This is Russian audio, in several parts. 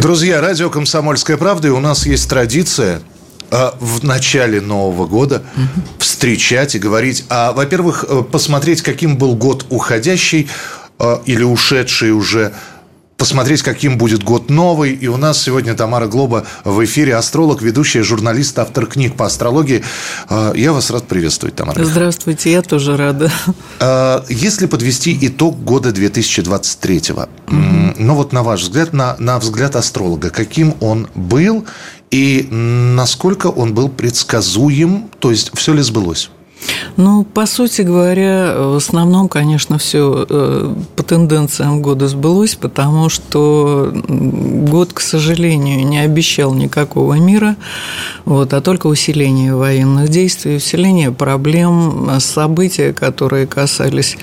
Друзья, радио «Комсомольская правда», и у нас есть традиция а, в начале Нового года встречать и говорить, а, во-первых, э, посмотреть, каким был год уходящий а, или ушедший уже, посмотреть, каким будет год новый. И у нас сегодня Тамара Глоба в эфире, астролог, ведущая, журналист, автор книг по астрологии. Я вас рад приветствовать, Тамара. Здравствуйте, я тоже рада. Если подвести итог года 2023, mm-hmm. ну вот на ваш взгляд, на, на взгляд астролога, каким он был и насколько он был предсказуем, то есть все ли сбылось? Ну, по сути говоря, в основном, конечно, все э, по тенденциям года сбылось, потому что год, к сожалению, не обещал никакого мира, вот, а только усиление военных действий, усиление проблем, события, которые касались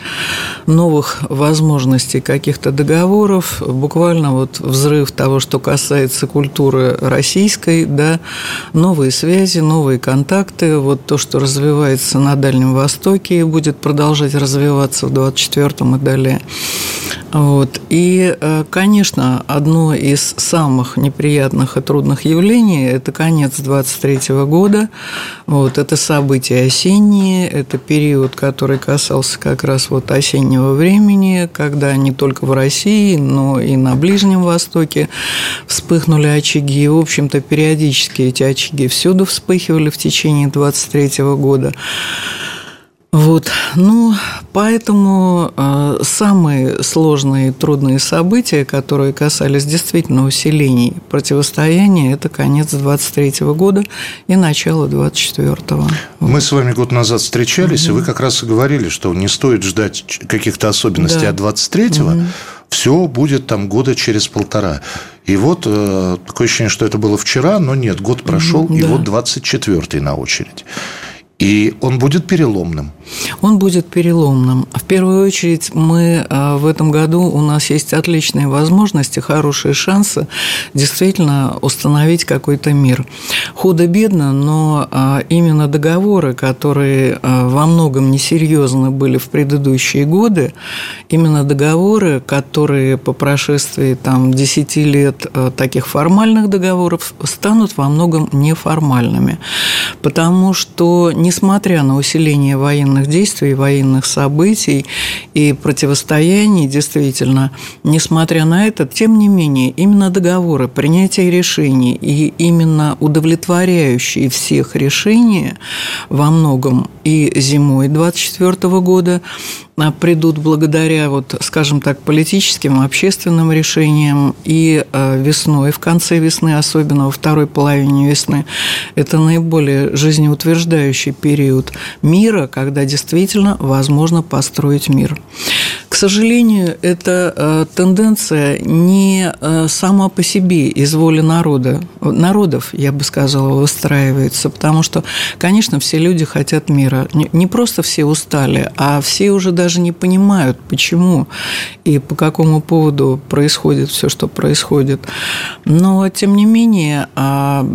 новых возможностей каких-то договоров, буквально вот взрыв того, что касается культуры российской, да, новые связи, новые контакты, вот то, что развивается на Дальнем Востоке и будет продолжать развиваться в 24-м и далее. Вот. И, э, конечно, одно из самых неприятных и трудных явлений – это конец 23 года. Вот. Это события осенние, это период, который касался как раз вот осеннего времени, когда не только в России, но и на Ближнем Востоке вспыхнули очаги. И, в общем-то, периодически эти очаги всюду вспыхивали в течение 23 года. Вот, ну, поэтому э, самые сложные и трудные события, которые касались действительно усилений противостояния, это конец 23 года и начало 24-го. Мы с вами год назад встречались, угу. и вы как раз и говорили, что не стоит ждать каких-то особенностей да. от 23-го, угу. все будет там года через полтора. И вот э, такое ощущение, что это было вчера, но нет, год прошел, да. и вот 24-й на очередь. И он будет переломным. Он будет переломным. В первую очередь, мы а, в этом году у нас есть отличные возможности, хорошие шансы действительно установить какой-то мир. Худо-бедно, но а, именно договоры, которые а, во многом несерьезны были в предыдущие годы, именно договоры, которые по прошествии там, 10 лет таких формальных договоров станут во многом неформальными. Потому что несмотря на усиление военных действий, военных событий и противостояний, действительно, несмотря на это, тем не менее, именно договоры, принятие решений и именно удовлетворяющие всех решения во многом и зимой 24 года придут благодаря, вот, скажем так, политическим, общественным решениям и а, весной, в конце весны, особенно во второй половине весны, это наиболее жизнеутверждающий период мира, когда действительно возможно построить мир. Сожалению, эта а, тенденция не сама по себе из воли народа, народов, я бы сказала, выстраивается, потому что, конечно, все люди хотят мира. Не просто все устали, а все уже даже даже не понимают, почему и по какому поводу происходит все, что происходит. Но, тем не менее, а,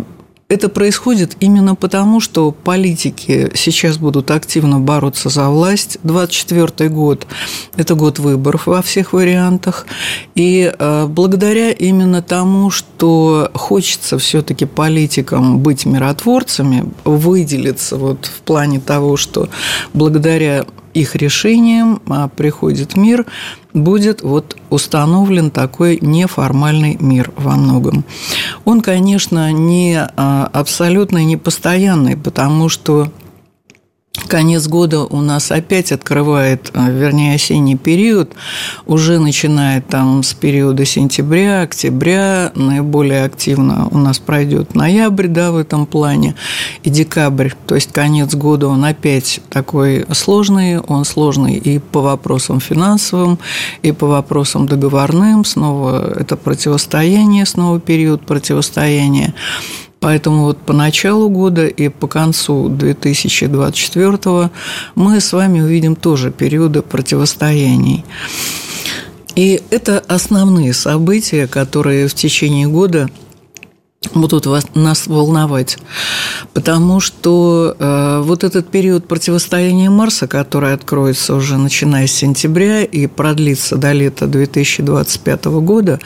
это происходит именно потому, что политики сейчас будут активно бороться за власть. 24 год – это год выборов во всех вариантах. И а, благодаря именно тому, что хочется все-таки политикам быть миротворцами, выделиться вот в плане того, что благодаря их решением а, приходит мир, будет вот установлен такой неформальный мир во многом. Он, конечно, не а, абсолютно непостоянный, потому что Конец года у нас опять открывает, э, вернее, осенний период, уже начинает там с периода сентября, октября, наиболее активно у нас пройдет ноябрь, да, в этом плане, и декабрь, то есть конец года он опять такой сложный, он сложный и по вопросам финансовым, и по вопросам договорным, снова это противостояние, снова период противостояния. Поэтому вот по началу года и по концу 2024 мы с вами увидим тоже периоды противостояний. И это основные события, которые в течение года будут вас, нас волновать. Потому что э, вот этот период противостояния Марса, который откроется уже начиная с сентября и продлится до лета 2025 года,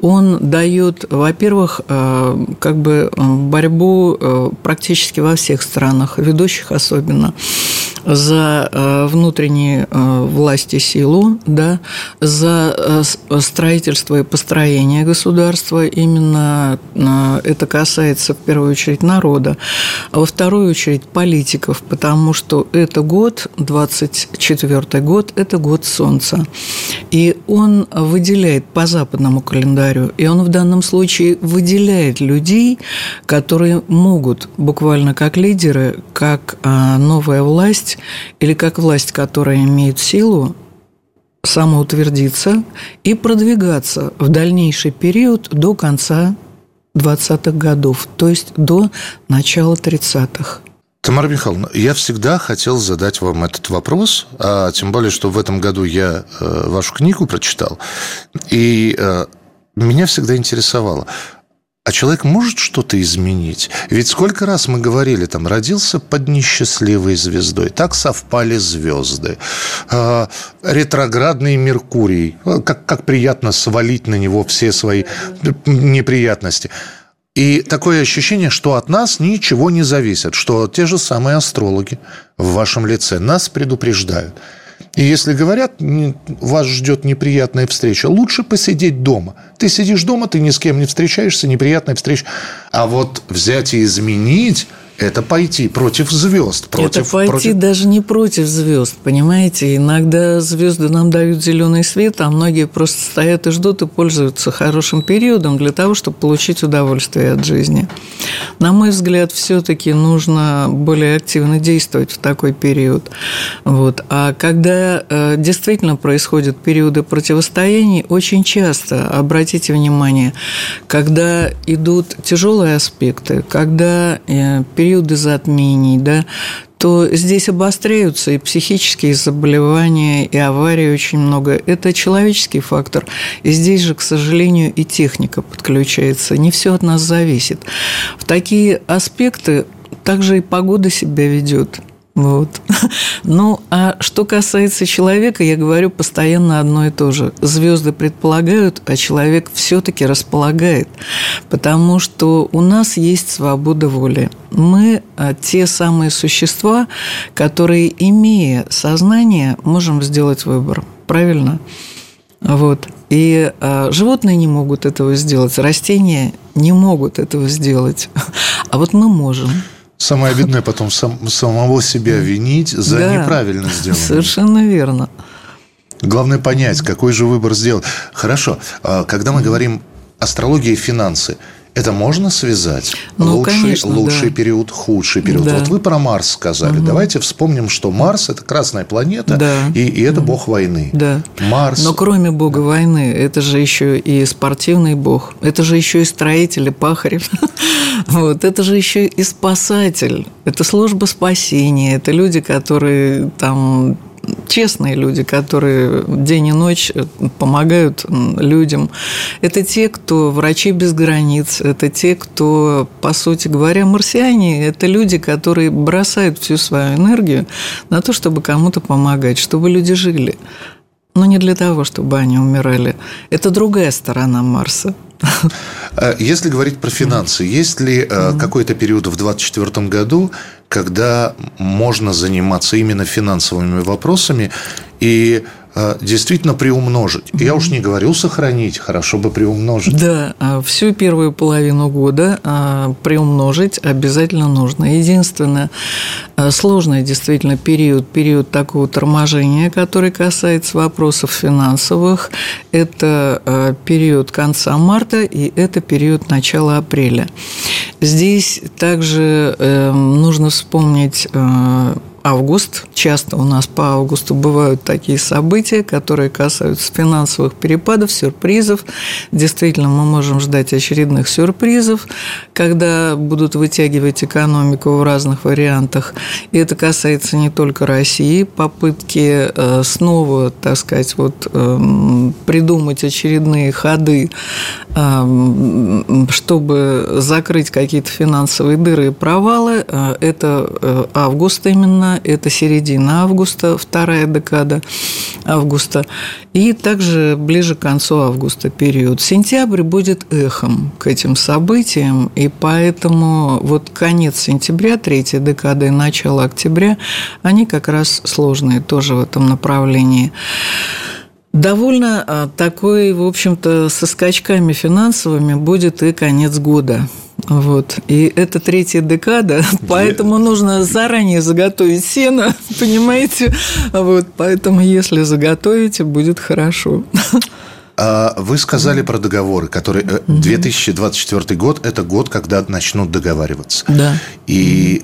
он дает, во-первых, э, как бы борьбу э, практически во всех странах, ведущих особенно, за э, внутренние э, власти силу, да, за э, строительство и построение государства. Именно это касается в первую очередь народа, а во вторую очередь политиков, потому что это год, 24 год, это год Солнца. И он выделяет по западному календарю, и он в данном случае выделяет людей, которые могут буквально как лидеры, как новая власть власть или как власть, которая имеет силу, самоутвердиться и продвигаться в дальнейший период до конца 20-х годов, то есть до начала 30-х. Тамара Михайловна, я всегда хотел задать вам этот вопрос, а тем более, что в этом году я э, вашу книгу прочитал, и э, меня всегда интересовало, а человек может что-то изменить? Ведь сколько раз мы говорили, там, родился под несчастливой звездой, так совпали звезды. Э, ретроградный Меркурий, как, как приятно свалить на него все свои неприятности. И такое ощущение, что от нас ничего не зависит, что те же самые астрологи в вашем лице нас предупреждают – и если говорят, вас ждет неприятная встреча, лучше посидеть дома. Ты сидишь дома, ты ни с кем не встречаешься, неприятная встреча. А вот взять и изменить это пойти против звезд. Против, это пойти против... даже не против звезд, понимаете? Иногда звезды нам дают зеленый свет, а многие просто стоят и ждут и пользуются хорошим периодом для того, чтобы получить удовольствие от жизни. На мой взгляд, все-таки нужно более активно действовать в такой период. Вот. А когда э, действительно происходят периоды противостояний, очень часто, обратите внимание, когда идут тяжелые аспекты, когда э, период периоды затмений, да, то здесь обостряются и психические заболевания, и аварии очень много. Это человеческий фактор. И здесь же, к сожалению, и техника подключается. Не все от нас зависит. В такие аспекты также и погода себя ведет. Вот. Ну, а что касается человека, я говорю постоянно одно и то же. Звезды предполагают, а человек все-таки располагает. Потому что у нас есть свобода воли. Мы а, те самые существа, которые, имея сознание, можем сделать выбор. Правильно? Вот. И э, животные не могут этого сделать, растения не могут этого сделать. А вот мы можем. Самое обидное потом сам, самого себя винить за да, неправильно сделанное. Совершенно верно. Главное понять, какой же выбор сделать. Хорошо, а когда мы говорим астрология и финансы – это можно связать? Ну, лучший конечно, лучший да. период, худший период. Да. Вот вы про Марс сказали. Угу. Давайте вспомним, что Марс это красная планета, да. и, и это бог войны. Да. Марс. Но кроме бога войны, это же еще и спортивный бог, это же еще и строитель, и пахарь. Вот, это же еще и спасатель. Это служба спасения. Это люди, которые там честные люди, которые день и ночь э, помогают людям. Это те, кто врачи без границ, это те, кто, по сути говоря, марсиане, это люди, которые бросают всю свою энергию на то, чтобы кому-то помогать, чтобы люди жили. Но не для того, чтобы они умирали. Это другая сторона Марса. А если говорить про финансы, есть ли mm какой-то период в 2024 году, когда можно заниматься именно финансовыми вопросами и э, действительно приумножить. Я уж не говорю сохранить, хорошо бы приумножить. Да, а всю первую половину года а, приумножить обязательно нужно. Единственное, э, сложный действительно период, период такого торможения, который касается вопросов финансовых, это э, период конца марта и это период начала апреля. Здесь также нужно вспомнить август. Часто у нас по августу бывают такие события, которые касаются финансовых перепадов, сюрпризов. Действительно, мы можем ждать очередных сюрпризов, когда будут вытягивать экономику в разных вариантах. И это касается не только России. Попытки э, снова, так сказать, вот, эм, придумать очередные ходы, эм, чтобы закрыть какие-то финансовые дыры и провалы, э, это э, август именно это середина августа, вторая декада августа, и также ближе к концу августа период. Сентябрь будет эхом к этим событиям, и поэтому вот конец сентября, третья декада и начало октября, они как раз сложные тоже в этом направлении. Довольно а, такой, в общем-то, со скачками финансовыми будет и конец года. Вот. И это третья декада, поэтому нужно заранее заготовить сено, понимаете? Вот. Поэтому, если заготовите, будет хорошо. А вы сказали про договоры, которые 2024 э, год – это год, когда начнут договариваться. Да. И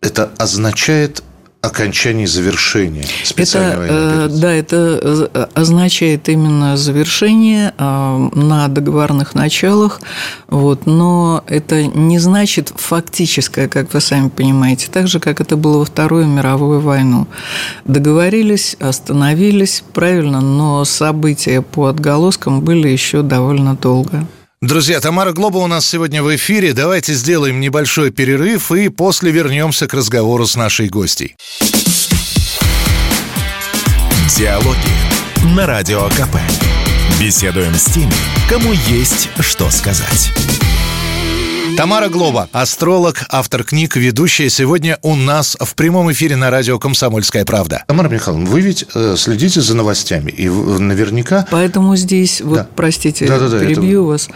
это означает окончании завершения специальной это, военной операции. Да, это э, означает именно завершение э, на договорных началах, вот, но это не значит фактическое, как вы сами понимаете, так же, как это было во Вторую мировую войну. Договорились, остановились, правильно, но события по отголоскам были еще довольно долго. Друзья, Тамара Глоба у нас сегодня в эфире. Давайте сделаем небольшой перерыв и после вернемся к разговору с нашей гостей. Диалоги на Радио КП. Беседуем с теми, кому есть что сказать. Тамара Глоба, астролог, автор книг, ведущая сегодня у нас в прямом эфире на радио «Комсомольская правда». Тамара Михайловна, вы ведь э, следите за новостями, и наверняка... Поэтому здесь, вот, да. простите, да, да, да, перебью это... вас,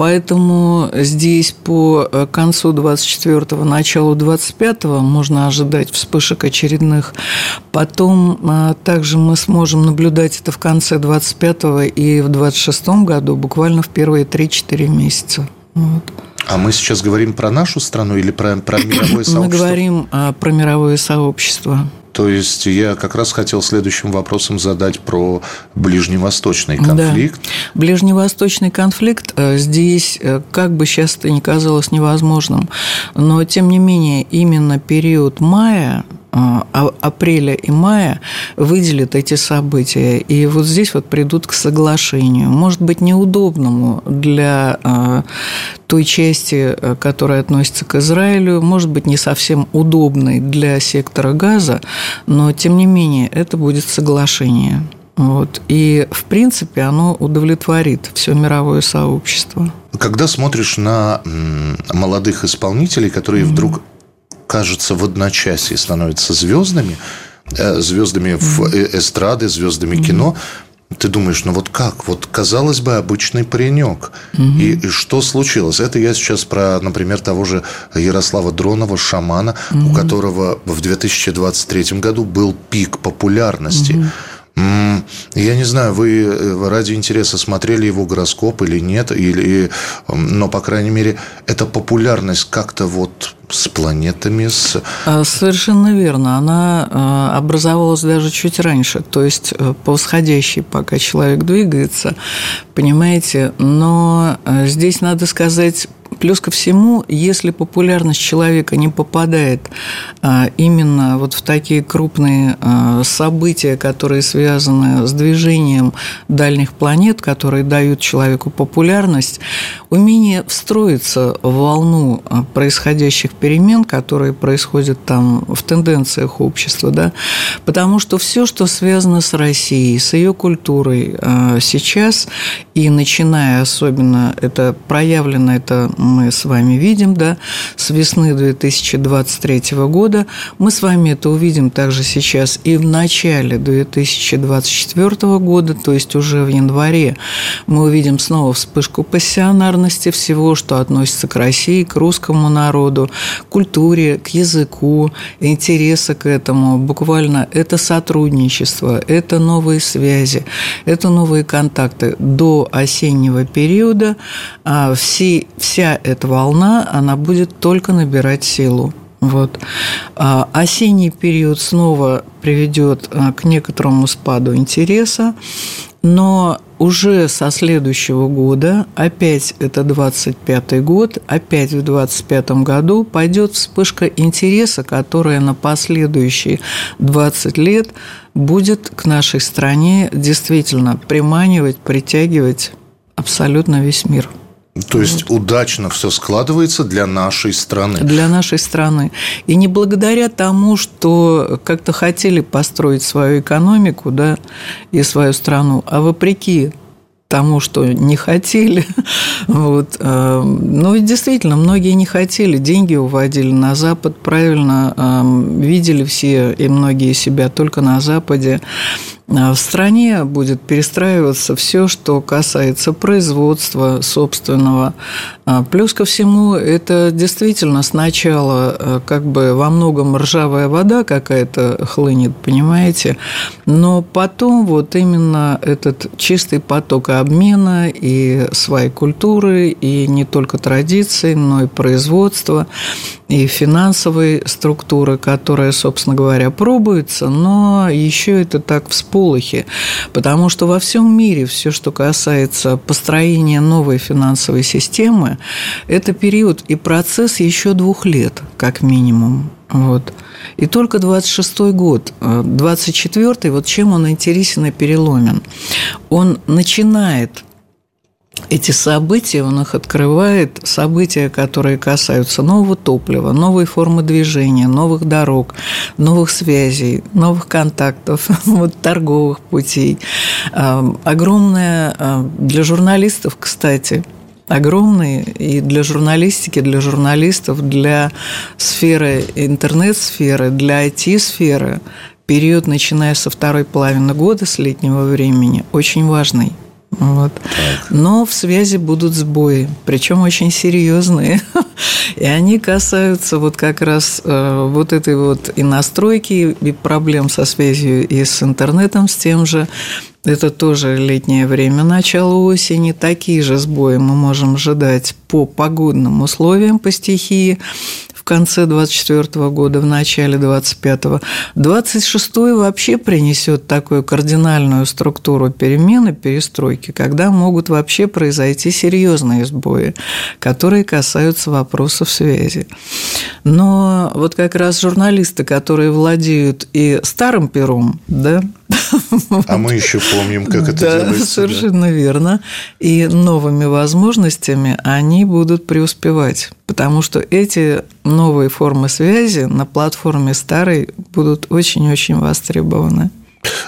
Поэтому здесь по э, концу 24-го, началу 25-го можно ожидать вспышек очередных. Потом э, также мы сможем наблюдать это в конце 25-го и в 26-м году, буквально в первые 3-4 месяца. Вот. А мы сейчас говорим про нашу страну или про, про мировое сообщество? Мы говорим а, про мировое сообщество. То есть я как раз хотел следующим вопросом задать про ближневосточный конфликт. Да. Ближневосточный конфликт э, здесь, э, как бы сейчас это ни казалось невозможным, но тем не менее именно период мая апреля и мая выделят эти события, и вот здесь вот придут к соглашению, может быть, неудобному для а, той части, которая относится к Израилю, может быть, не совсем удобной для сектора газа, но, тем не менее, это будет соглашение. Вот. И, в принципе, оно удовлетворит все мировое сообщество. Когда смотришь на молодых исполнителей, которые mm-hmm. вдруг кажется, в одночасье становятся звездами, э, звездами в э, эстрады, звездами кино, ты думаешь, ну вот как? Вот, казалось бы, обычный паренек. И, и что случилось? Это я сейчас про, например, того же Ярослава Дронова, шамана, у которого в 2023 году был пик популярности. Я не знаю, вы э, ради интереса смотрели его гороскоп или нет, или, но, по крайней мере, эта популярность как-то вот с планетами, с... А, совершенно верно. Она а, образовалась даже чуть раньше, то есть э, по восходящей, пока человек двигается, понимаете. Но э, здесь надо сказать Плюс ко всему, если популярность человека не попадает а, именно вот в такие крупные а, события, которые связаны с движением дальних планет, которые дают человеку популярность, умение встроиться в волну а, происходящих перемен, которые происходят там в тенденциях общества, да, потому что все, что связано с Россией, с ее культурой сейчас, и начиная особенно, это проявлено это мы с вами видим, да, с весны 2023 года. Мы с вами это увидим также сейчас и в начале 2024 года, то есть уже в январе мы увидим снова вспышку пассионарности всего, что относится к России, к русскому народу, культуре, к языку, интереса к этому. Буквально это сотрудничество, это новые связи, это новые контакты. До осеннего периода а, все, вся эта волна, она будет только набирать силу. Вот. А осенний период снова приведет а, к некоторому спаду интереса, но уже со следующего года, опять это 25 год, опять в 25 году пойдет вспышка интереса, которая на последующие 20 лет будет к нашей стране действительно приманивать, притягивать абсолютно весь мир. То есть удачно все складывается для нашей страны. Для нашей страны. И не благодаря тому, что как-то хотели построить свою экономику да, и свою страну, а вопреки тому, что не хотели. Вот. Э, ведь действительно, многие не хотели, деньги уводили на Запад, правильно, э, видели все и многие себя только на Западе. А в стране будет перестраиваться все, что касается производства собственного. А плюс ко всему, это действительно сначала э, как бы во многом ржавая вода какая-то хлынет, понимаете, но потом вот именно этот чистый поток обмена и своей культуры, и не только традиций, но и производства, и финансовой структуры, которая, собственно говоря, пробуется, но еще это так всполохи, потому что во всем мире все, что касается построения новой финансовой системы, это период и процесс еще двух лет, как минимум. Вот. И только 26-й год, 24-й, вот чем он интересен и переломен. Он начинает эти события, он их открывает, события, которые касаются нового топлива, новой формы движения, новых дорог, новых связей, новых контактов, вот, торговых путей. Огромное для журналистов, кстати, огромный и для журналистики, для журналистов, для сферы интернет-сферы, для IT-сферы период, начиная со второй половины года, с летнего времени, очень важный. Вот. Но в связи будут сбои, причем очень серьезные. И они касаются вот как раз э, вот этой вот и настройки, и проблем со связью и с интернетом, с тем же. Это тоже летнее время, начало осени. Такие же сбои мы можем ожидать по погодным условиям, по стихии конце 24 года, в начале 25-го. 26-й вообще принесет такую кардинальную структуру перемены, перестройки, когда могут вообще произойти серьезные сбои, которые касаются вопросов связи. Но вот как раз журналисты, которые владеют и старым пером, да, а мы еще помним, как это да, делается. Совершенно да? верно. И новыми возможностями они будут преуспевать, потому что эти новые формы связи на платформе старой будут очень-очень востребованы.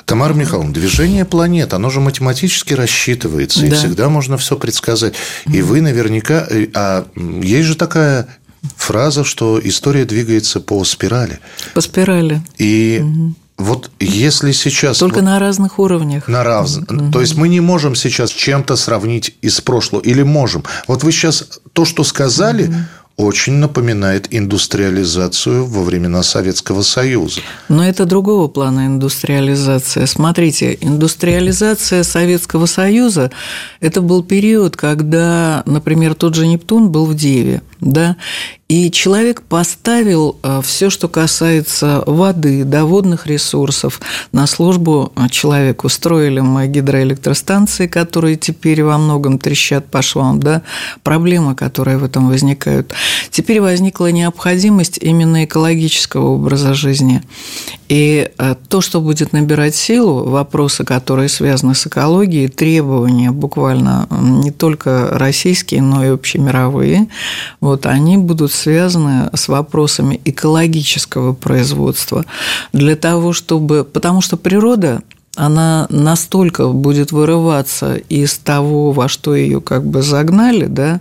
Тамара Михайловна, движение планет, оно же математически рассчитывается, да. и всегда можно все предсказать. И вы наверняка... Э, а есть же такая фраза, что история двигается по спирали. По спирали. И угу. Вот если сейчас... Только вот, на разных уровнях. На раз... Угу. То есть мы не можем сейчас чем-то сравнить из прошлого. Или можем. Вот вы сейчас то, что сказали, угу очень напоминает индустриализацию во времена Советского Союза. Но это другого плана индустриализация. Смотрите, индустриализация Советского Союза – это был период, когда, например, тот же Нептун был в Деве, да, и человек поставил э, все, что касается воды, да, водных ресурсов, на службу э, человеку. Строили мы гидроэлектростанции, которые теперь во многом трещат по швам, да, проблемы, которые в этом возникают. Теперь возникла необходимость именно экологического образа жизни. И э, то, что будет набирать силу, вопросы, которые связаны с экологией, требования буквально не только российские, но и общемировые, вот они будут связаны с вопросами экологического производства для того, чтобы... Потому что природа она настолько будет вырываться из того, во что ее как бы загнали, да,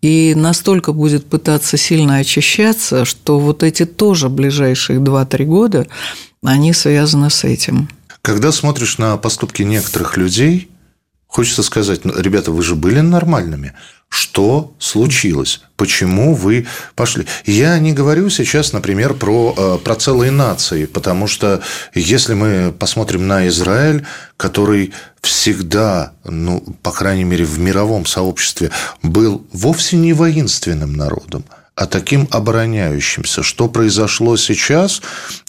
и настолько будет пытаться сильно очищаться, что вот эти тоже ближайшие 2-3 года, они связаны с этим. Когда смотришь на поступки некоторых людей, хочется сказать, «Ну, ребята, вы же были нормальными. Что случилось? Почему вы пошли? Я не говорю сейчас, например, про, э, про целые нации, потому что если мы посмотрим на Израиль, который всегда, ну, по крайней мере, в мировом сообществе был вовсе не воинственным народом – а таким обороняющимся. Что произошло сейчас,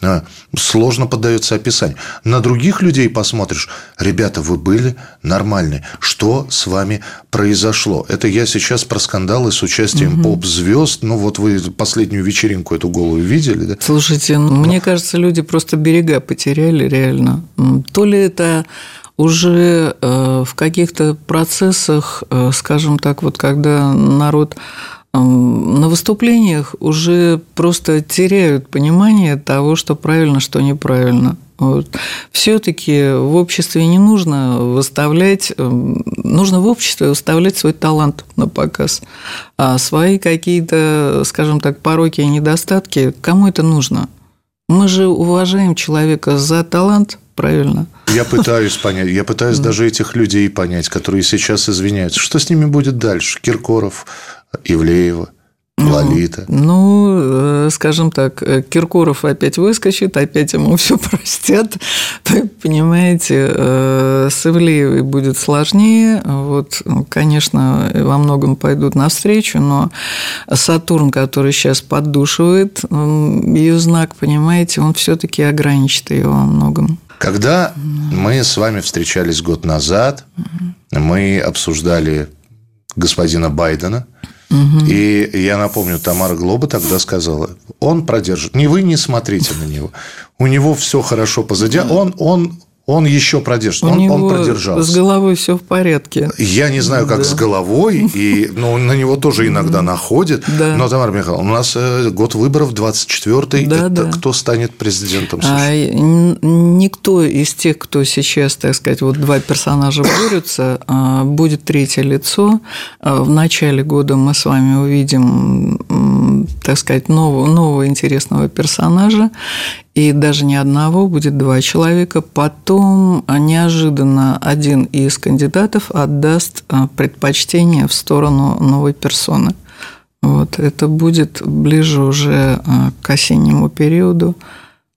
а, сложно поддается описанию. На других людей посмотришь, ребята, вы были нормальные. Что с вами произошло? Это я сейчас про скандалы с участием угу. поп-звезд. Ну, вот вы последнюю вечеринку эту голую видели, да? Слушайте, ну, мне кажется, люди просто берега потеряли реально. То ли это уже э, в каких-то процессах, э, скажем так, вот когда народ на выступлениях уже просто теряют понимание того, что правильно, что неправильно. Вот. Все-таки в обществе не нужно выставлять, нужно в обществе выставлять свой талант на показ, а свои какие-то, скажем так, пороки и недостатки, кому это нужно? Мы же уважаем человека за талант, правильно? Я пытаюсь понять, я пытаюсь даже этих людей понять, которые сейчас извиняются. Что с ними будет дальше? Киркоров, Ивлеева, ну, Лолита. Ну, ну, скажем так, э, Киркоров опять выскочит, опять ему все простят. Понимаете, э, с Ивлеевой будет сложнее. Вот, конечно, во многом пойдут навстречу, но Сатурн, который сейчас поддушивает ее знак, понимаете, он все-таки ограничит ее во многом. Когда мы с вами встречались год назад, мы обсуждали господина Байдена – Угу. И я напомню, Тамара Глоба тогда сказала, он продержит. Не вы не смотрите на него. У него все хорошо позади. Он, он он еще продержит. У он, него он продержался. С головой все в порядке. Я не знаю, как да. с головой, и, ну, на него тоже иногда находит. Да. Но, Тамара Михайловна, у нас э, год выборов 24-й. Да, Это да. кто станет президентом США? А, никто из тех, кто сейчас, так сказать, вот два персонажа борются, а, будет третье лицо. А, в начале года мы с вами увидим, так сказать, нового, нового интересного персонажа и даже не одного, будет два человека. Потом неожиданно один из кандидатов отдаст а, предпочтение в сторону новой персоны. Вот, это будет ближе уже а, к осеннему периоду.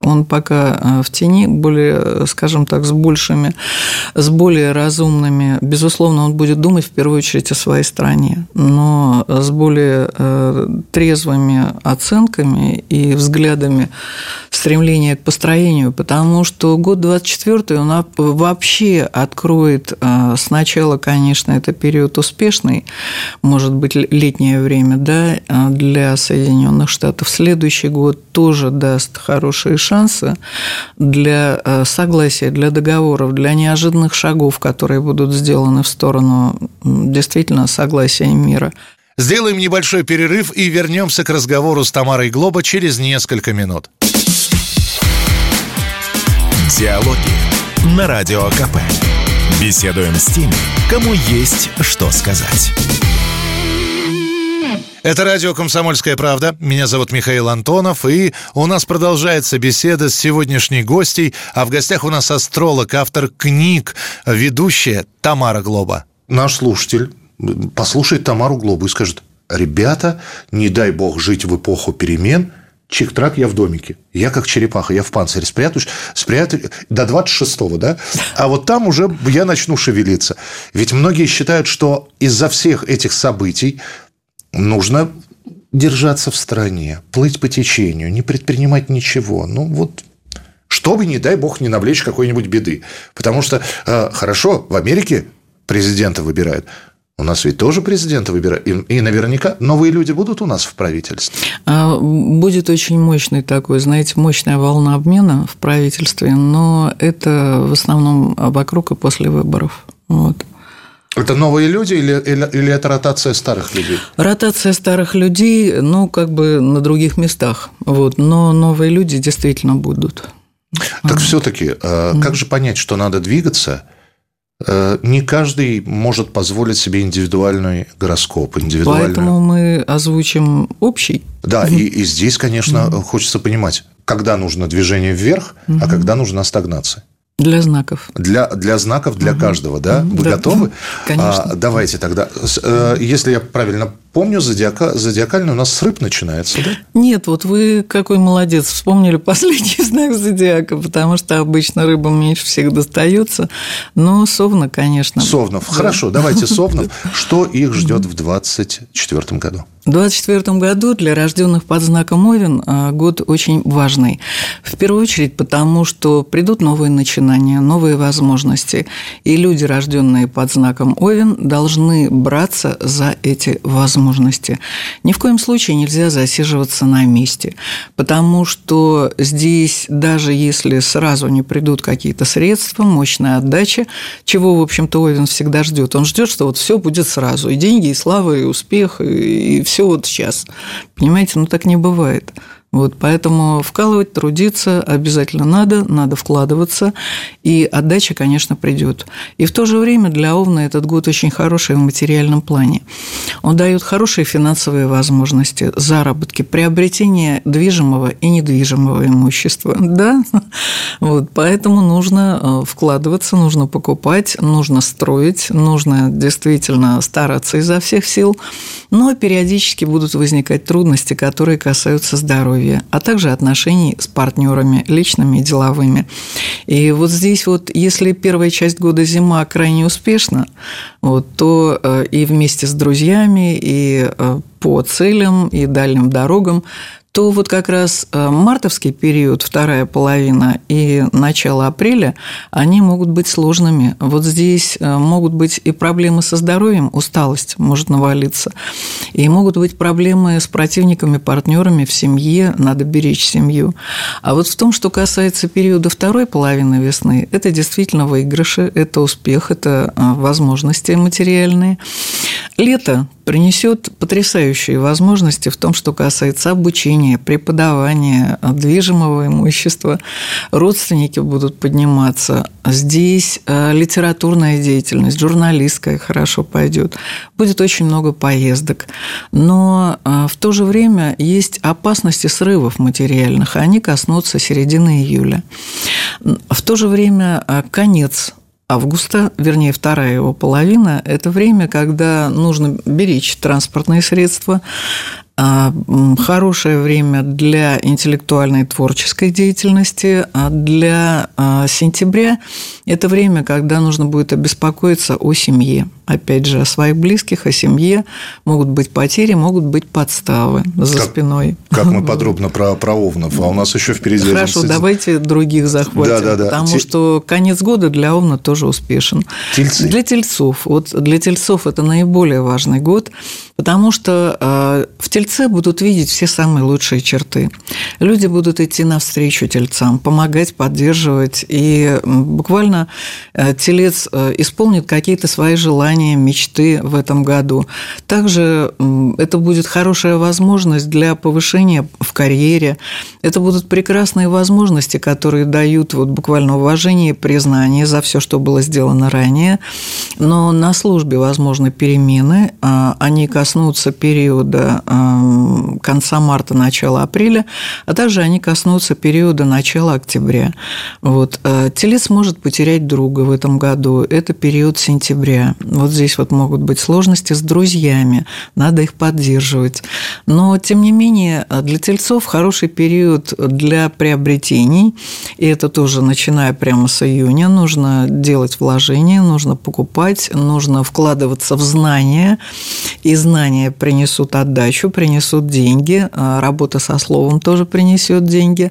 Он пока э, в тени, более, скажем так, с большими, с более разумными. Безусловно, он будет думать в первую очередь о своей стране, но с более э, трезвыми оценками и взглядами стремления к построению, потому что год 24 он вообще откроет э, сначала, конечно, это период успешный, может быть, летнее время, да, для Соединенных Штатов. Следующий год тоже даст хорошие шансы шансы для э, согласия, для договоров, для неожиданных шагов, которые будут сделаны в сторону действительно согласия мира. Сделаем небольшой перерыв и вернемся к разговору с Тамарой Глоба через несколько минут. Диалоги на Радио КП. Беседуем с теми, кому есть что сказать. Это радио «Комсомольская правда». Меня зовут Михаил Антонов, и у нас продолжается беседа с сегодняшней гостей. А в гостях у нас астролог, автор книг, ведущая Тамара Глоба. Наш слушатель послушает Тамару Глобу и скажет, ребята, не дай бог жить в эпоху перемен – чик-трак, я в домике. Я как черепаха, я в панцире спрятаюсь, спрятаюсь до 26-го, да? А вот там уже я начну шевелиться. Ведь многие считают, что из-за всех этих событий нужно держаться в стороне, плыть по течению, не предпринимать ничего. Ну, вот чтобы, не дай бог, не навлечь какой-нибудь беды. Потому что, э, хорошо, в Америке президента выбирают, у нас ведь тоже президента выбирают. И, и наверняка новые люди будут у нас в правительстве. А, будет очень мощный такой, знаете, мощная волна обмена в правительстве, но это в основном вокруг и после выборов. Вот. Это новые люди или, или, или это ротация старых людей? Ротация старых людей, ну, как бы на других местах. Вот. Но новые люди действительно будут. Так все-таки, э, как же понять, что надо двигаться? Э, не каждый может позволить себе индивидуальный гороскоп, индивидуальный. Поэтому мы озвучим общий. Да, и, и здесь, конечно, хочется понимать, когда нужно движение вверх, а когда нужна стагнация. Для знаков. Для, для знаков для угу. каждого, да? Вы да. готовы? Конечно. А, давайте тогда. Э, если я правильно помню, зодиака, зодиакальный у нас с рыб начинается, да? Нет, вот вы какой молодец, вспомнили последний знак зодиака, потому что обычно рыбам меньше всех достается, но совна, конечно. Совнов. Да. Хорошо, давайте совнов. Что их ждет в 2024 году? В 2024 году для рожденных под знаком Овен а, год очень важный. В первую очередь потому, что придут новые начинания, новые возможности. И люди, рожденные под знаком Овен, должны браться за эти возможности. Ни в коем случае нельзя засиживаться на месте, потому что здесь, даже если сразу не придут какие-то средства, мощная отдача, чего, в общем-то, Овен всегда ждет. Он ждет, что вот все будет сразу. И деньги, и слава, и успех, и все вот сейчас. Понимаете, ну так не бывает. Вот, поэтому вкалывать, трудиться обязательно надо, надо вкладываться, и отдача, конечно, придет. И в то же время для Овна этот год очень хороший в материальном плане. Он дает хорошие финансовые возможности, заработки, приобретение движимого и недвижимого имущества. Да? Вот, поэтому нужно э, вкладываться, нужно покупать, нужно строить, нужно действительно стараться изо всех сил, но периодически будут возникать трудности, которые касаются здоровья здоровья, а также отношений с партнерами, личными и деловыми. И вот здесь вот, если первая часть года зима крайне успешна, вот, то э, и вместе с друзьями, и э, по целям, и дальним дорогам то вот как раз э, мартовский период, вторая половина и начало апреля, они могут быть сложными. Вот здесь э, могут быть и проблемы со здоровьем, усталость может навалиться, и могут быть проблемы с противниками, партнерами в семье, надо беречь семью. А вот в том, что касается периода второй половины весны, это действительно выигрыши, это успех, это э, возможности материальные. Лето принесет потрясающие возможности в том, что касается обучения, преподавания, движимого имущества. Родственники будут подниматься. Здесь э, литературная деятельность, журналистская хорошо пойдет. Будет очень много поездок. Но э, в то же время есть опасности срывов материальных. Они коснутся середины июля. В то же время э, конец августа, вернее, вторая его половина, это время, когда нужно беречь транспортные средства, хорошее время для интеллектуальной творческой деятельности, а для а, сентября это время, когда нужно будет обеспокоиться о семье. Опять же, о своих близких, о семье. Могут быть потери, могут быть подставы за как, спиной. Как мы подробно про, про Овнов, а у нас еще впереди... Хорошо, 11... давайте других захватим. Да, да, да. Потому Те... что конец года для Овна тоже успешен. Тельцы. Для тельцов. Вот для тельцов это наиболее важный год, потому что э, в тельце будут видеть все самые лучшие черты. Люди будут идти навстречу тельцам, помогать, поддерживать, и буквально э, телец э, исполнит какие-то свои желания, мечты в этом году. Также это будет хорошая возможность для повышения в карьере. Это будут прекрасные возможности, которые дают вот буквально уважение и признание за все, что было сделано ранее. Но на службе возможны перемены, а, они коснутся периода конца марта, начала апреля, а также они коснутся периода начала октября. Вот. Э, телец может потерять друга в этом году. Это период сентября. Вот здесь вот могут быть сложности с друзьями, надо их поддерживать. Но, тем не менее, для тельцов хороший период для приобретений, и это тоже начиная прямо с июня, нужно делать вложения, нужно покупать, нужно вкладываться в знания, и знания принесут отдачу, принесут деньги, а работа со словом тоже принесет деньги.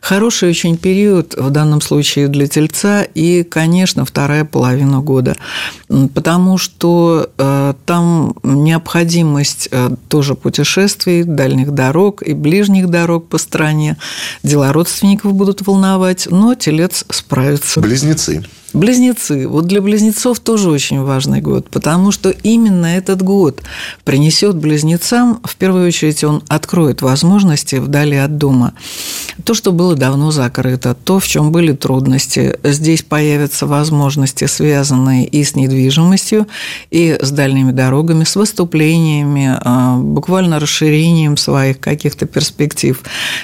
Хороший очень период в данном случае для тельца и, конечно, вторая половина года, потому что э, там необходимость э, тоже путешествий, дальних дорог и ближних дорог по стране, дела родственников будут волновать, но телец справится. Близнецы. Близнецы. Вот для близнецов тоже очень важный год, потому что именно этот год принесет близнецам, в первую очередь, он откроет возможности вдали от дома. То, что было давно закрыто, то, в чем были трудности. Здесь появятся возможности, связанные и с недвижимостью, и с дальними дорогами, с выступлениями, а, буквально расширением своих каких-то перспектив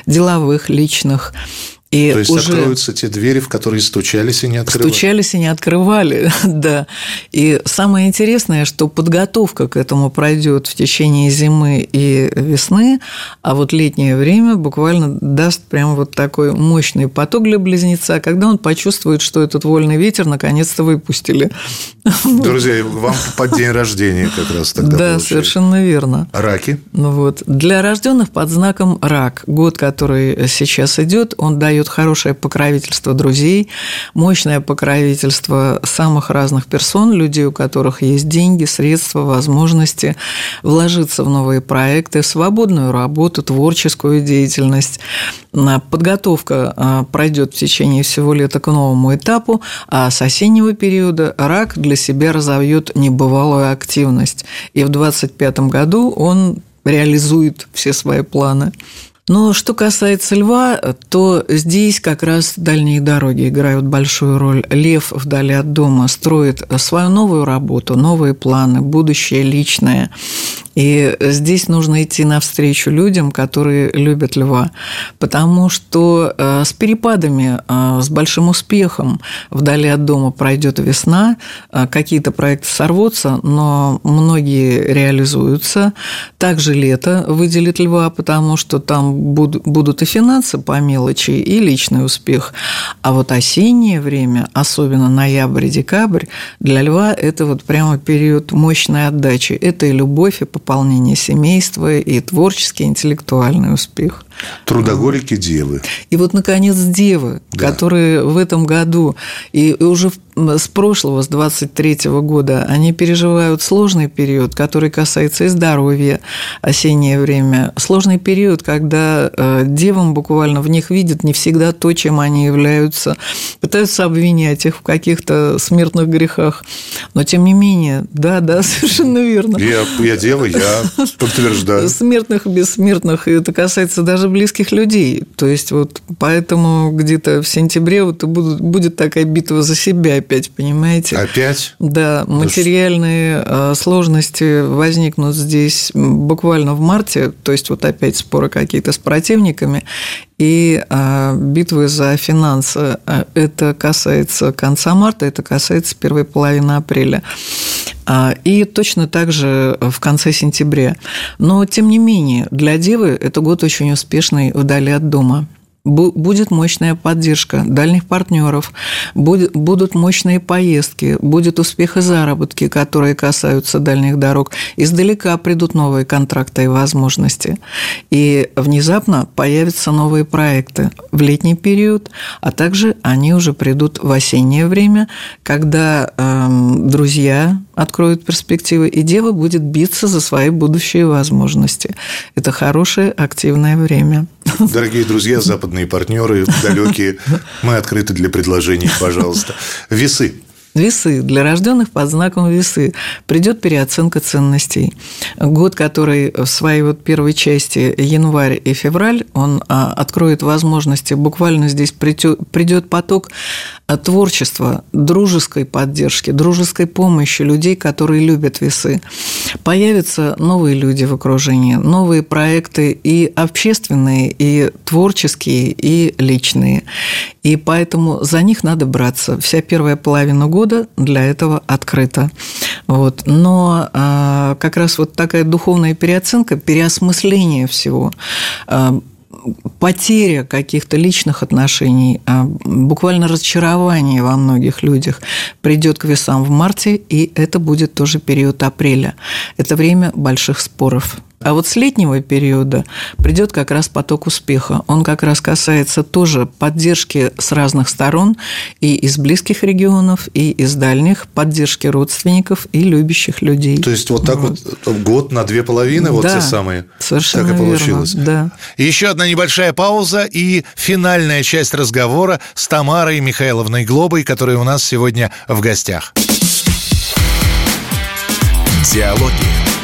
деловых, личных. И То есть уже откроются те двери, в которые стучались и не открывали. Стучались и не открывали, да. И самое интересное, что подготовка к этому пройдет в течение зимы и весны, а вот летнее время буквально даст прям вот такой мощный поток для близнеца, когда он почувствует, что этот вольный ветер наконец-то выпустили. Друзья, вам под день рождения как раз тогда Да, совершенно верно. Раки? Ну вот. Для рожденных под знаком рак, год, который сейчас идет, он дает дает хорошее покровительство друзей, мощное покровительство самых разных персон, людей, у которых есть деньги, средства, возможности вложиться в новые проекты, свободную работу, творческую деятельность. Подготовка а, пройдет в течение всего лета к новому этапу, а с осеннего периода рак для себя разовьет небывалую активность. И в 2025 году он реализует все свои планы. Но что касается льва, то здесь как раз дальние дороги играют большую роль. Лев вдали от дома строит свою новую работу, новые планы, будущее личное. И здесь нужно идти навстречу людям, которые любят льва, потому что э, с перепадами, э, с большим успехом вдали от дома пройдет весна, э, какие-то проекты сорвутся, но многие реализуются. Также лето выделит льва, потому что там будут и финансы по мелочи, и личный успех. А вот осеннее время, особенно ноябрь декабрь, для льва это вот прямо период мощной отдачи. Это и любовь, и пополнение семейства, и творческий, интеллектуальный успех. Трудоголики девы. И вот, наконец, девы, да. которые в этом году и уже с прошлого, с 23 года, они переживают сложный период, который касается и здоровья, осеннее время. Сложный период, когда э, девам буквально в них видят не всегда то, чем они являются, пытаются обвинять их в каких-то смертных грехах. Но, тем не менее, да, да, совершенно верно. Я, я дева, я подтверждаю. Смертных и бессмертных, и это касается даже даже близких людей. То есть вот поэтому где-то в сентябре вот будет, будет такая битва за себя опять, понимаете? Опять? Да, материальные а, сложности возникнут здесь буквально в марте, то есть вот опять споры какие-то с противниками, и а, битвы за финансы. А, это касается конца марта, это касается первой половины апреля. А, и точно так же в конце сентября. Но, тем не менее, для Девы это год очень успешный вдали от дома будет мощная поддержка дальних партнеров, будет, будут мощные поездки, будет успех и заработки, которые касаются дальних дорог. Издалека придут новые контракты и возможности. И внезапно появятся новые проекты в летний период, а также они уже придут в осеннее время, когда эм, друзья откроют перспективы, и дева будет биться за свои будущие возможности. Это хорошее, активное время. Дорогие друзья, западные партнеры, далекие, мы открыты для предложений, пожалуйста. Весы. Весы. Для рожденных под знаком весы придет переоценка ценностей. Год, который в своей вот первой части, январь и февраль, он а, откроет возможности. Буквально здесь придет поток а, творчества, дружеской поддержки, дружеской помощи людей, которые любят весы. Появятся новые люди в окружении, новые проекты и общественные, и творческие, и личные. И поэтому за них надо браться. Вся первая половина года года для этого открыто. Вот. Но а, как раз вот такая духовная переоценка, переосмысление всего, а, потеря каких-то личных отношений, а, буквально разочарование во многих людях придет к весам в марте, и это будет тоже период апреля. Это время больших споров. А вот с летнего периода придет как раз поток успеха. Он как раз касается тоже поддержки с разных сторон и из близких регионов, и из дальних, поддержки родственников и любящих людей. То есть вот так вот, вот год на две половины, вот да, те самые. Совершенно так и получилось. Верно, да. Еще одна небольшая пауза и финальная часть разговора с Тамарой Михайловной Глобой, которая у нас сегодня в гостях. Диалоги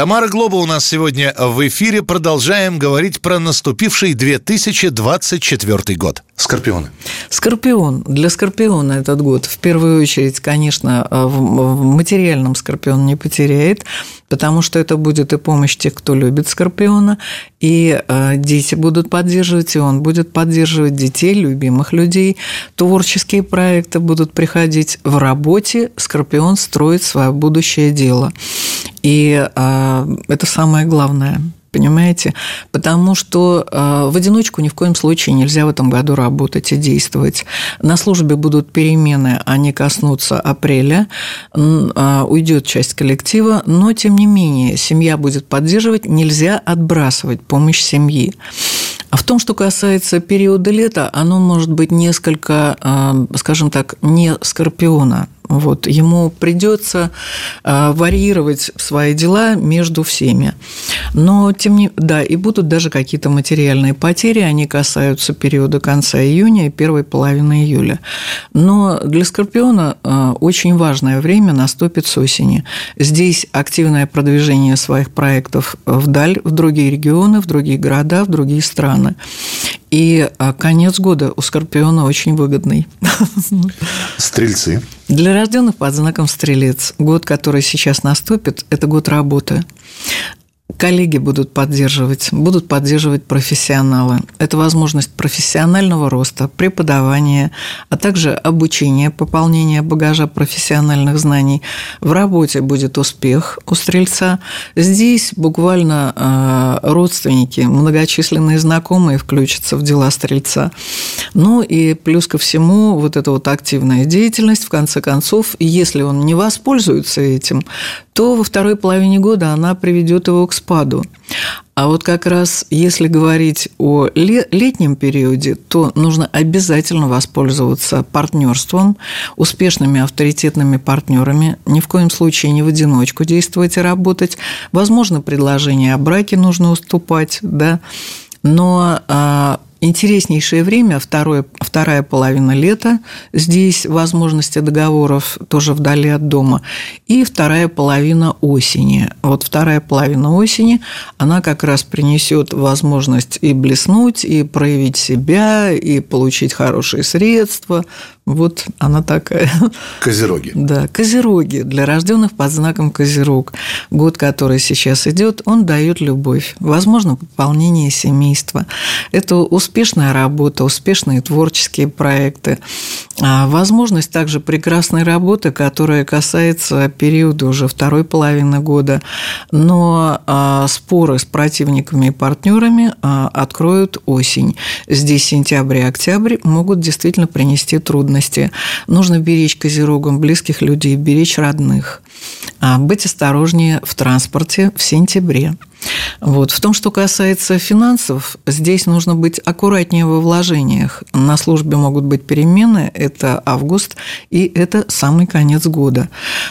Тамара Глоба у нас сегодня в эфире. Продолжаем говорить про наступивший 2024 год. Скорпионы. Скорпион. Для Скорпиона этот год в первую очередь, конечно, в материальном Скорпион не потеряет, потому что это будет и помощь тех, кто любит Скорпиона, и э, дети будут поддерживать, и он будет поддерживать детей, любимых людей. Творческие проекты будут приходить в работе. Скорпион строит свое будущее дело. И э, это самое главное понимаете? Потому что э, в одиночку ни в коем случае нельзя в этом году работать и действовать. На службе будут перемены, они коснутся апреля, э, уйдет часть коллектива, но тем не менее семья будет поддерживать, нельзя отбрасывать помощь семьи. А в том, что касается периода лета, оно может быть несколько, э, скажем так, не скорпиона, вот, ему придется а, варьировать свои дела между всеми. Но, тем не да, и будут даже какие-то материальные потери, они касаются периода конца июня и первой половины июля. Но для Скорпиона а, очень важное время наступит с осени. Здесь активное продвижение своих проектов вдаль, в другие регионы, в другие города, в другие страны. И а, конец года у Скорпиона очень выгодный. Стрельцы. Для рожденных под знаком Стрелец год, который сейчас наступит, это год работы коллеги будут поддерживать, будут поддерживать профессионалы. Это возможность профессионального роста, преподавания, а также обучения, пополнения багажа профессиональных знаний. В работе будет успех у стрельца. Здесь буквально э, родственники, многочисленные знакомые включатся в дела стрельца. Ну и плюс ко всему вот эта вот активная деятельность, в конце концов, если он не воспользуется этим, то во второй половине года она приведет его к спаду. А вот как раз если говорить о летнем периоде, то нужно обязательно воспользоваться партнерством, успешными авторитетными партнерами, ни в коем случае не в одиночку действовать и работать. Возможно, предложение о браке нужно уступать, да, но а, Интереснейшее время, второе, вторая половина лета, здесь возможности договоров тоже вдали от дома, и вторая половина осени. Вот вторая половина осени, она как раз принесет возможность и блеснуть, и проявить себя, и получить хорошие средства, вот она такая. Козероги. Да, козероги. Для рожденных под знаком Козерог. Год, который сейчас идет, он дает любовь. Возможно, пополнение семейства. Это успешная работа, успешные творческие проекты. А возможность также прекрасной работы, которая касается периода уже второй половины года. Но а, споры с противниками и партнерами а, откроют осень. Здесь сентябрь и октябрь могут действительно принести трудности. Нужно беречь козерогам близких людей, беречь родных. Быть осторожнее в транспорте в сентябре. Вот. В том, что касается финансов, здесь нужно быть аккуратнее во вложениях. На службе могут быть перемены, это август, и это самый конец года.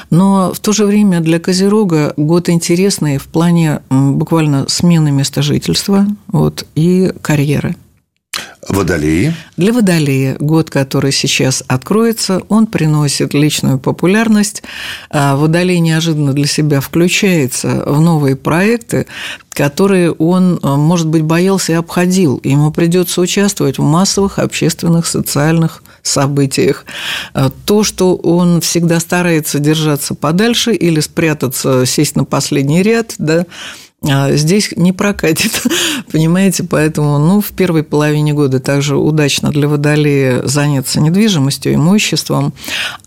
Но в то же время для Козерога год интересный в плане буквально смены места жительства вот, и карьеры. Водолеи. Для Водолея год, который сейчас откроется, он приносит личную популярность. А Водолей неожиданно для себя включается в новые проекты, которые он, а, может быть, боялся и обходил. Ему придется участвовать в массовых общественных, социальных событиях. А то, что он всегда старается держаться подальше или спрятаться, сесть на последний ряд, да, а здесь не прокатит, понимаете, поэтому ну, в первой половине года также удачно для Водолея заняться недвижимостью, имуществом,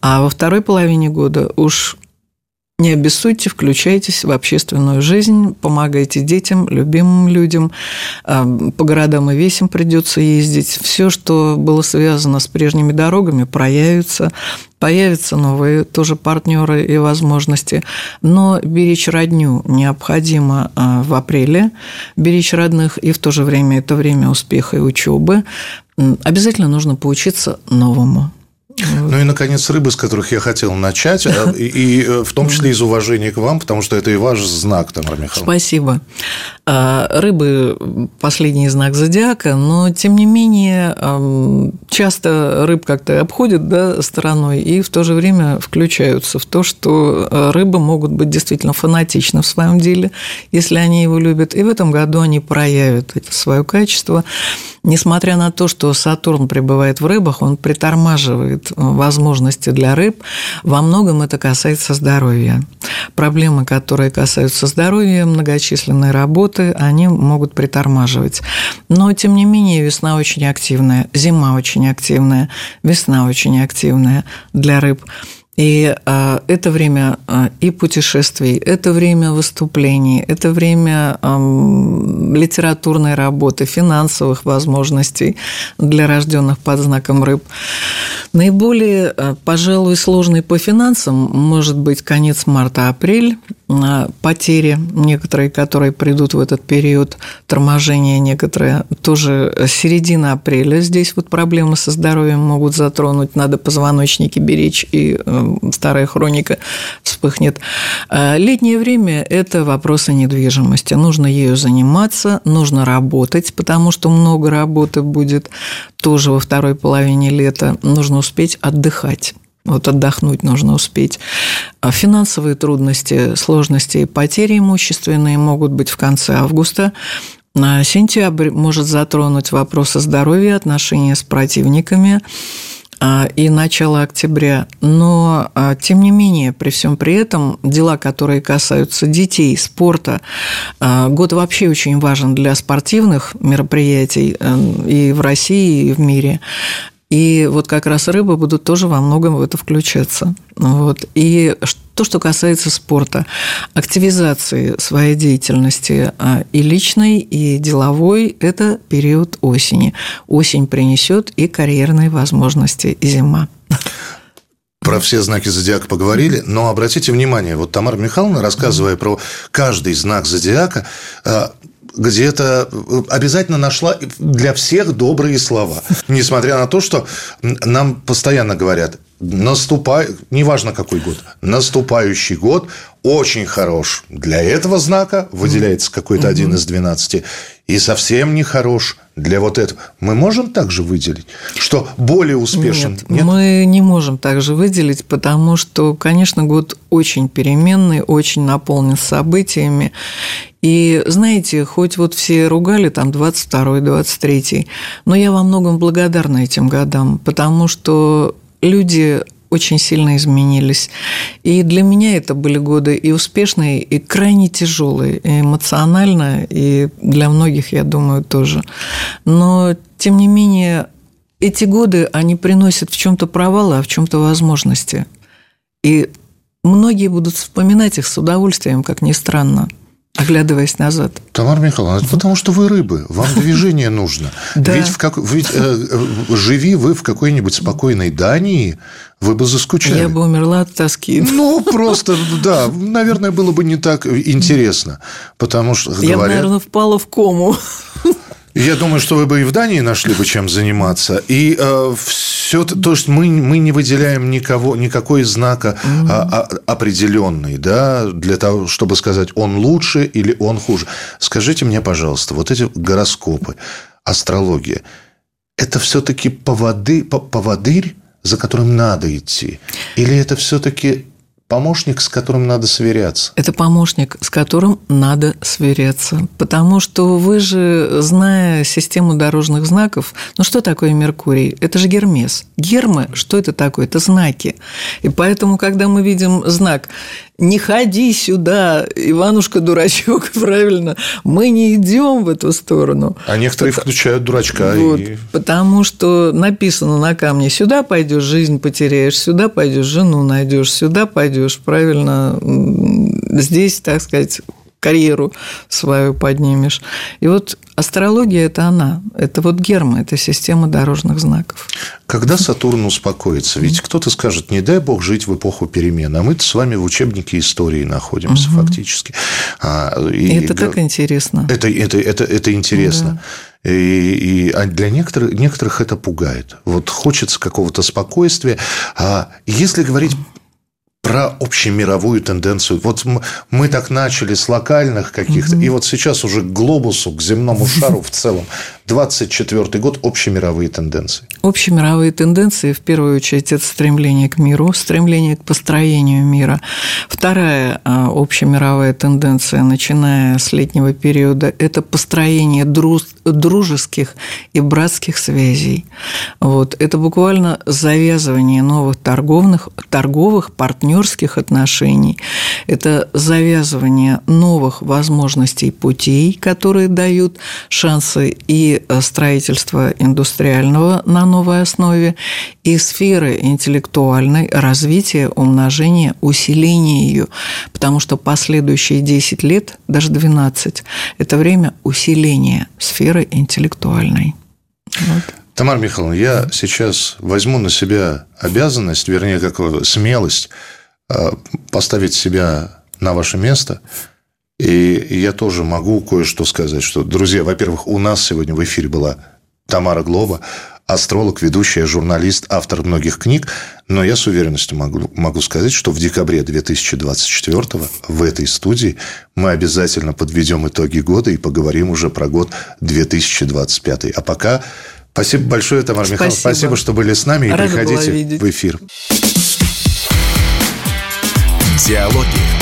а во второй половине года уж не обессудьте, включайтесь в общественную жизнь, помогайте детям, любимым людям. А, по городам и весям придется ездить. Все, что было связано с прежними дорогами, проявится. Появятся новые тоже партнеры и возможности. Но беречь родню необходимо а, в апреле, беречь родных, и в то же время это время успеха и учебы. Обязательно нужно поучиться новому Ну и, наконец, рыбы, с которых я хотел начать, а, и, э, в том числе из уважения к вам, потому что это и ваш знак, Тамара Михайловна. Спасибо. А, рыбы – последний знак зодиака, но, тем не менее, часто рыб как-то обходят да, стороной и в то же время включаются в то, что э, рыбы могут быть действительно фанатичны в своем деле, если они его любят, и в этом году они проявят это свое качество. Несмотря на то, что Сатурн пребывает в рыбах, он притормаживает возможности для рыб. Во многом это касается здоровья. Проблемы, которые касаются здоровья, многочисленные работы, они могут притормаживать. Но, тем не менее, весна очень активная, зима очень активная, весна очень активная для рыб. И а, это время а, и путешествий, это время выступлений, это время а, литературной работы, финансовых возможностей для рожденных под знаком рыб. Наиболее, а, пожалуй, сложный по финансам может быть конец марта-апрель, потери некоторые, которые придут в этот период, торможения некоторые, тоже середина апреля. Здесь вот проблемы со здоровьем могут затронуть, надо позвоночники беречь, и э, старая хроника вспыхнет. А летнее время – это вопросы недвижимости. Нужно ею заниматься, нужно работать, потому что много работы будет тоже во второй половине лета. Нужно успеть отдыхать. Вот отдохнуть нужно успеть. А финансовые трудности, сложности и потери имущественные могут быть в конце августа. А сентябрь может затронуть вопросы здоровья, отношения с противниками а, и начало октября. Но, тем не менее, при всем при этом, дела, которые касаются детей, спорта, год вообще очень важен для спортивных мероприятий э, и в России, и в мире. И вот как раз рыбы будут тоже во многом в это включаться. Вот. И то, что касается спорта, активизации своей деятельности а, и личной, и деловой – это период осени. Осень принесет и карьерные возможности, и зима. Про все знаки зодиака поговорили, но обратите внимание, вот Тамара Михайловна, рассказывая про каждый знак зодиака, а, где-то э, обязательно нашла для всех добрые слова. Несмотря на то, что нам постоянно говорят, наступай, неважно какой год, наступающий год очень хорош. Для этого знака выделяется какой-то один из 12 и совсем не хорош для вот этого. Мы можем также выделить, что более успешен? Нет, Нет, мы не можем также выделить, потому что, конечно, год очень переменный, очень наполнен событиями. И знаете, хоть вот все ругали там 22-й, 23-й, но я во многом благодарна этим годам, потому что люди очень сильно изменились. И для меня это были годы и успешные, и крайне тяжелые, и эмоционально, и для многих, я думаю, тоже. Но, тем не менее, эти годы, они приносят в чем-то провалы, а в чем-то возможности. И многие будут вспоминать их с удовольствием, как ни странно оглядываясь назад. Тамара Михайловна, это потому что вы рыбы, вам движение нужно. Да. Ведь, в как, ведь э, э, живи вы в какой-нибудь спокойной Дании, вы бы заскучали. Я бы умерла от тоски. Ну, просто, да, наверное, было бы не так интересно, потому что, Я говорят... бы, наверное, впала в кому. Я думаю, что вы бы и в Дании нашли бы чем заниматься. И э, все, то есть мы, мы не выделяем никого, никакой знака mm-hmm. а, а, определенный, да, для того, чтобы сказать, он лучше или он хуже. Скажите мне, пожалуйста, вот эти гороскопы, астрология, это все-таки поводы, поводырь, за которым надо идти? Или это все-таки помощник, с которым надо сверяться. Это помощник, с которым надо сверяться. Потому что вы же, зная систему дорожных знаков, ну что такое Меркурий? Это же Гермес. Гермы, что это такое? Это знаки. И поэтому, когда мы видим знак не ходи сюда, Иванушка дурачок, правильно, мы не идем в эту сторону. А некоторые потому, включают дурачка. Вот, и... Потому что написано на камне, сюда пойдешь, жизнь потеряешь, сюда пойдешь, жену найдешь, сюда пойдешь, правильно, здесь, так сказать, карьеру свою поднимешь. И вот астрология – это она. Это вот герма, это система дорожных знаков. Когда Сатурн успокоится? Ведь кто-то скажет, не дай бог жить в эпоху перемен, а мы с вами в учебнике истории находимся угу. фактически. А, и это и... так интересно. Это, это, это, это интересно. Да. И, и а для некоторых, некоторых это пугает. Вот хочется какого-то спокойствия. А если говорить про общемировую тенденцию. Вот мы так начали с локальных каких-то, угу. и вот сейчас уже к глобусу, к земному шару в целом. 24 год – общемировые тенденции. Общемировые тенденции, в первую очередь, это стремление к миру, стремление к построению мира. Вторая а, общемировая тенденция, начиная с летнего периода, это построение дружеских и братских связей. Вот. Это буквально завязывание новых торговых, торговых партнерских отношений. Это завязывание новых возможностей путей, которые дают шансы и Э, строительства индустриального на новой основе, и сферы интеллектуальной, развития, умножения, усиления ее, потому что последующие 10 лет, даже 12, это время усиления сферы интеллектуальной. Вот. Тамара Михайловна, я сейчас возьму на себя обязанность, вернее, как смелость э, поставить себя на ваше место – и я тоже могу кое-что сказать, что, друзья, во-первых, у нас сегодня в эфире была Тамара Глоба, астролог, ведущая, журналист, автор многих книг. Но я с уверенностью могу, могу сказать, что в декабре 2024 в этой студии мы обязательно подведем итоги года и поговорим уже про год 2025. А пока спасибо большое, Тамара спасибо. Михайловна. Спасибо, что были с нами. И Рада приходите в эфир. Диалоги